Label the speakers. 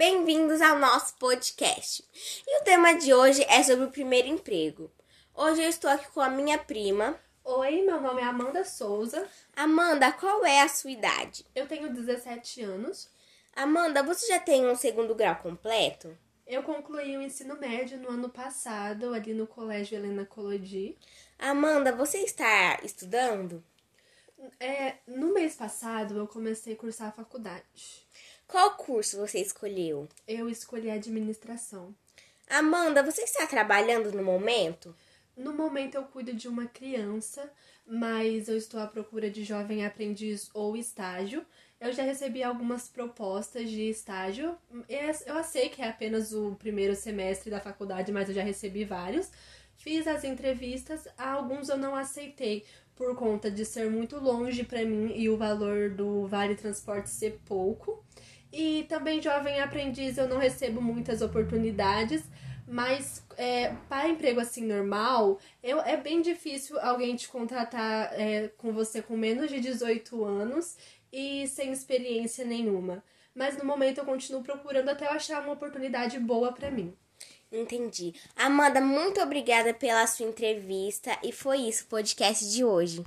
Speaker 1: Bem-vindos ao nosso podcast. E o tema de hoje é sobre o primeiro emprego. Hoje eu estou aqui com a minha prima.
Speaker 2: Oi, meu nome é Amanda Souza.
Speaker 1: Amanda, qual é a sua idade?
Speaker 2: Eu tenho 17 anos.
Speaker 1: Amanda, você já tem um segundo grau completo?
Speaker 2: Eu concluí o ensino médio no ano passado, ali no Colégio Helena Colodi.
Speaker 1: Amanda, você está estudando?
Speaker 2: É, no mês passado eu comecei a cursar a faculdade.
Speaker 1: Qual curso você escolheu?
Speaker 2: Eu escolhi administração.
Speaker 1: Amanda, você está trabalhando no momento?
Speaker 2: No momento eu cuido de uma criança, mas eu estou à procura de jovem aprendiz ou estágio. Eu já recebi algumas propostas de estágio. Eu sei que é apenas o primeiro semestre da faculdade, mas eu já recebi vários. Fiz as entrevistas, alguns eu não aceitei por conta de ser muito longe para mim e o valor do vale transporte ser pouco. E também jovem aprendiz eu não recebo muitas oportunidades, mas é, para emprego assim normal, eu, é bem difícil alguém te contratar é, com você com menos de 18 anos e sem experiência nenhuma. Mas no momento eu continuo procurando até eu achar uma oportunidade boa para mim.
Speaker 1: Entendi. Amanda, muito obrigada pela sua entrevista e foi isso o podcast de hoje.